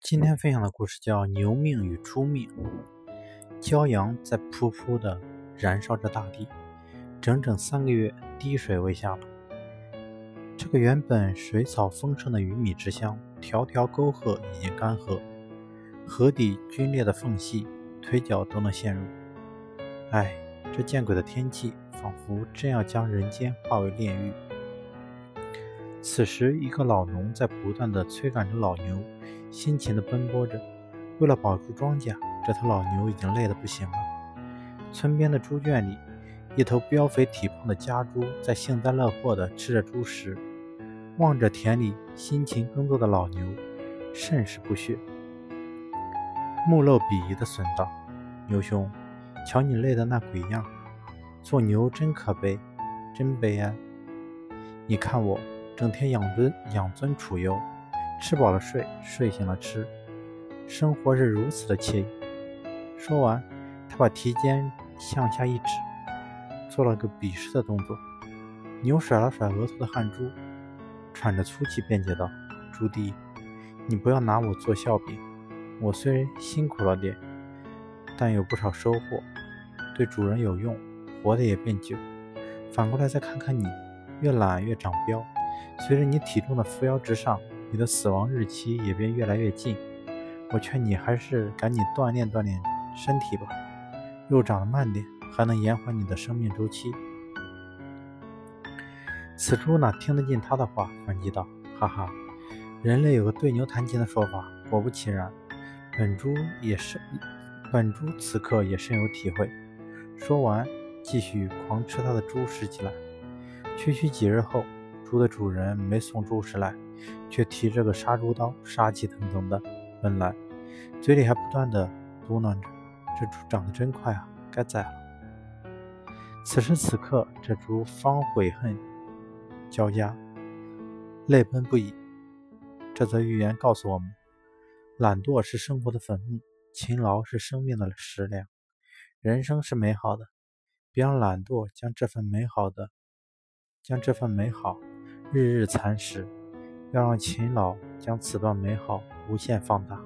今天分享的故事叫《牛命与猪命》。骄阳在噗噗地燃烧着大地，整整三个月滴水未下了。这个原本水草丰盛的鱼米之乡，条条沟壑已经干涸，河底龟裂的缝隙，腿脚都能陷入。唉，这见鬼的天气，仿佛真要将人间化为炼狱。此时，一个老农在不断地催赶着老牛。辛勤地奔波着，为了保住庄稼，这头老牛已经累得不行了。村边的猪圈里，一头膘肥体胖的家猪在幸灾乐祸地吃着猪食，望着田里辛勤耕作的老牛，甚是不屑。目露鄙夷地损道：“牛兄，瞧你累的那鬼样，做牛真可悲，真悲哀。你看我，整天养尊养尊处优。”吃饱了睡，睡醒了吃，生活是如此的惬意。说完，他把蹄尖向下一指，做了个鄙视的动作。牛甩了甩额头的汗珠，喘着粗气辩解道：“朱棣，你不要拿我做笑柄。我虽然辛苦了点，但有不少收获，对主人有用，活得也变久。反过来再看看你，越懒越长膘，随着你体重的扶摇直上。”你的死亡日期也便越来越近，我劝你还是赶紧锻炼锻炼身体吧，肉长得慢点，还能延缓你的生命周期。此猪哪听得进他的话，反击道：“哈哈，人类有个对牛弹琴的说法，果不其然，本猪也是，本猪此刻也深有体会。”说完，继续狂吃他的猪食起来。区区几日后，猪的主人没送猪食来。却提着个杀猪刀，杀气腾腾的奔来，嘴里还不断的嘟囔着：“这猪长得真快啊，该宰了。”此时此刻，这猪方悔恨交加，泪奔不已。这则寓言告诉我们：懒惰是生活的坟墓，勤劳是生命的食粮。人生是美好的，别让懒惰将这份美好的，将这份美好日日蚕食。要让勤劳将此段美好无限放大。